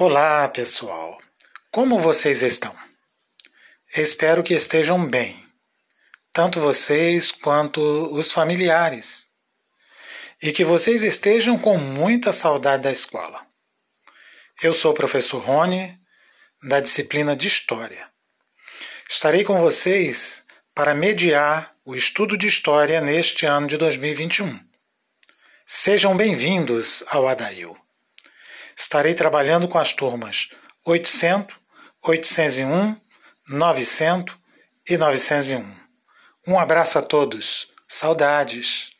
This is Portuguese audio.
Olá, pessoal. Como vocês estão? Espero que estejam bem, tanto vocês quanto os familiares, e que vocês estejam com muita saudade da escola. Eu sou o professor Rony, da disciplina de História. Estarei com vocês para mediar o estudo de História neste ano de 2021. Sejam bem-vindos ao Adail. Estarei trabalhando com as turmas 800, 801, 900 e 901. Um abraço a todos. Saudades.